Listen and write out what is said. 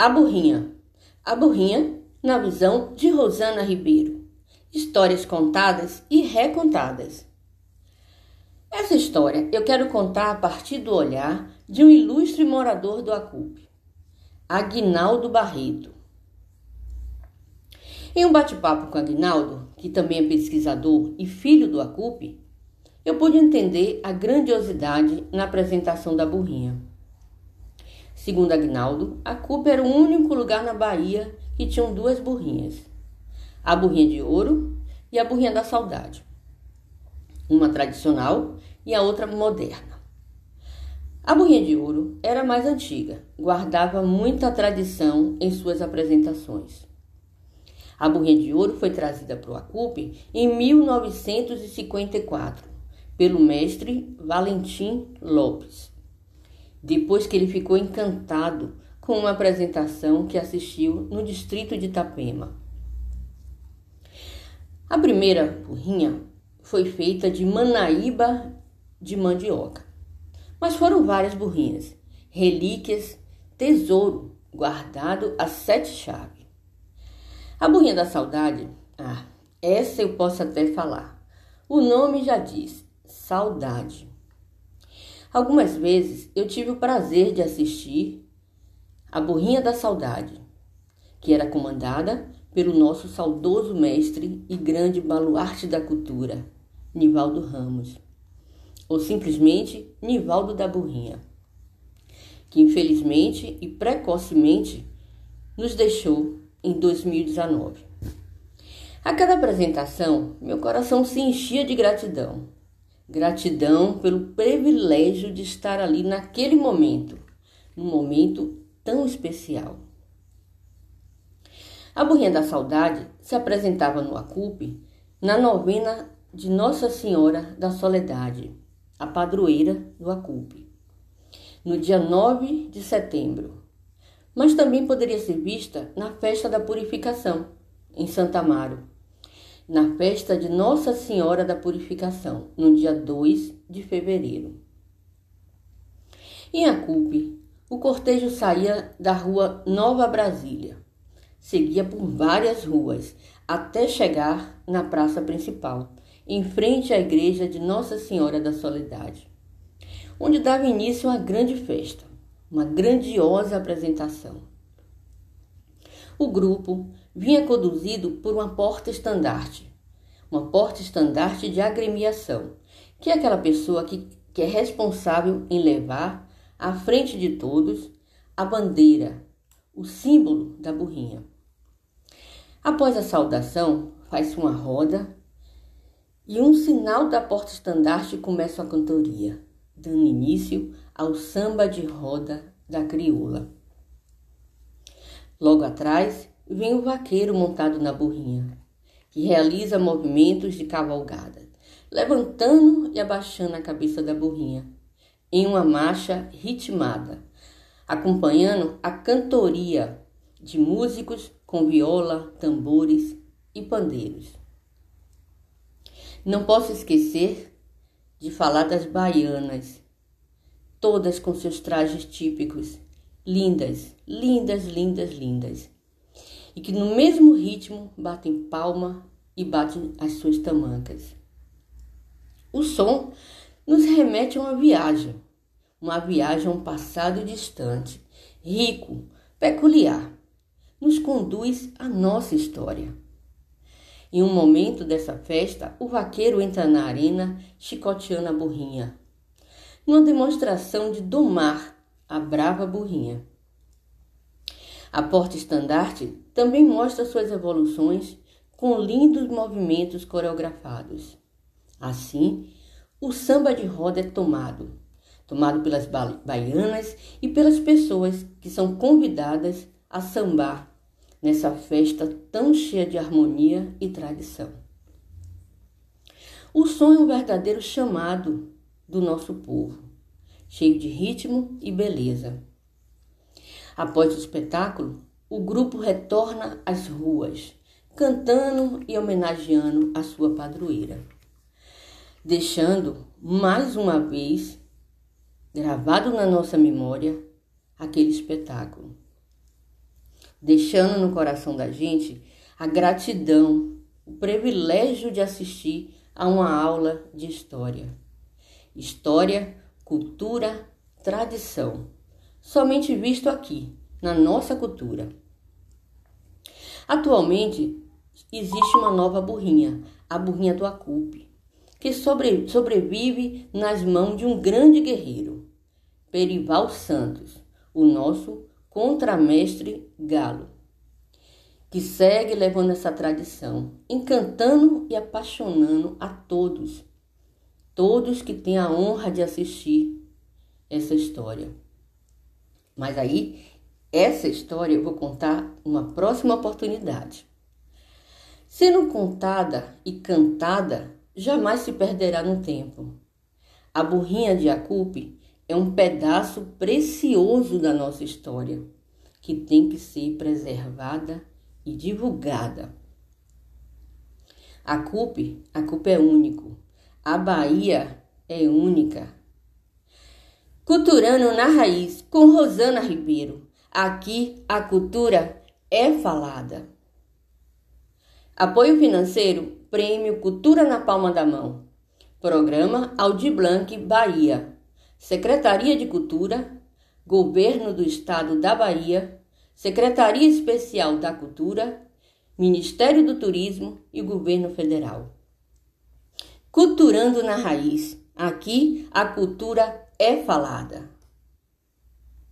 A Burrinha. A Burrinha, na visão de Rosana Ribeiro. Histórias contadas e recontadas. Essa história eu quero contar a partir do olhar de um ilustre morador do Acupe, Aguinaldo Barreto. Em um bate-papo com Aguinaldo, que também é pesquisador e filho do Acupe, eu pude entender a grandiosidade na apresentação da burrinha. Segundo Agnaldo, a Cuba era o único lugar na Bahia que tinham duas burrinhas: a burrinha de ouro e a burrinha da saudade. Uma tradicional e a outra moderna. A burrinha de ouro era mais antiga, guardava muita tradição em suas apresentações. A burrinha de ouro foi trazida para o Acupe em 1954 pelo mestre Valentim Lopes depois que ele ficou encantado com uma apresentação que assistiu no distrito de Itapema. A primeira burrinha foi feita de manaíba de mandioca, mas foram várias burrinhas, relíquias, tesouro guardado a sete chaves. A burrinha da saudade, ah, essa eu posso até falar. O nome já diz, saudade. Algumas vezes eu tive o prazer de assistir A Burrinha da Saudade, que era comandada pelo nosso saudoso mestre e grande baluarte da cultura, Nivaldo Ramos, ou simplesmente Nivaldo da Burrinha, que infelizmente e precocemente nos deixou em 2019. A cada apresentação, meu coração se enchia de gratidão Gratidão pelo privilégio de estar ali naquele momento, num momento tão especial. A Burrinha da Saudade se apresentava no Acupe na novena de Nossa Senhora da Soledade, a padroeira do Acupe, no dia 9 de setembro. Mas também poderia ser vista na festa da Purificação, em Santa Amaro, na festa de Nossa Senhora da Purificação, no dia 2 de fevereiro. Em Acupe, o cortejo saía da rua Nova Brasília, seguia por várias ruas até chegar na praça principal, em frente à igreja de Nossa Senhora da Soledade, onde dava início uma grande festa, uma grandiosa apresentação. O grupo vinha conduzido por uma porta-estandarte, uma porta-estandarte de agremiação, que é aquela pessoa que, que é responsável em levar à frente de todos a bandeira, o símbolo da burrinha. Após a saudação, faz-se uma roda e um sinal da porta-estandarte começa a cantoria, dando início ao samba de roda da crioula. Logo atrás, vem o vaqueiro montado na burrinha, que realiza movimentos de cavalgada, levantando e abaixando a cabeça da burrinha, em uma marcha ritmada, acompanhando a cantoria de músicos com viola, tambores e pandeiros. Não posso esquecer de falar das baianas, todas com seus trajes típicos, lindas, lindas, lindas, lindas e que no mesmo ritmo batem palma e batem as suas tamancas. O som nos remete a uma viagem, uma viagem a um passado distante, rico, peculiar. Nos conduz à nossa história. Em um momento dessa festa, o vaqueiro entra na arena chicoteando a burrinha, numa demonstração de domar a brava burrinha. A porta-estandarte também mostra suas evoluções com lindos movimentos coreografados. Assim, o samba de roda é tomado, tomado pelas baianas e pelas pessoas que são convidadas a sambar nessa festa tão cheia de harmonia e tradição. O som é um verdadeiro chamado do nosso povo, cheio de ritmo e beleza. Após o espetáculo, o grupo retorna às ruas, cantando e homenageando a sua padroeira, deixando mais uma vez gravado na nossa memória aquele espetáculo. deixando no coração da gente a gratidão, o privilégio de assistir a uma aula de história. História, cultura, tradição, somente visto aqui, na nossa cultura. Atualmente existe uma nova burrinha, a burrinha do Acupe, que sobre, sobrevive nas mãos de um grande guerreiro, Perival Santos, o nosso contramestre galo, que segue levando essa tradição, encantando e apaixonando a todos, todos que têm a honra de assistir essa história. Mas aí, essa história eu vou contar numa próxima oportunidade. Sendo contada e cantada, jamais se perderá no tempo. A burrinha de Acupe é um pedaço precioso da nossa história, que tem que ser preservada e divulgada. A CUP, a CUP é único. A Bahia é única. Culturando na raiz com Rosana Ribeiro. Aqui a cultura é falada. Apoio financeiro Prêmio Cultura na Palma da Mão. Programa Audi Blanc Bahia. Secretaria de Cultura, Governo do Estado da Bahia, Secretaria Especial da Cultura, Ministério do Turismo e Governo Federal. Culturando na Raiz. Aqui a cultura é falada.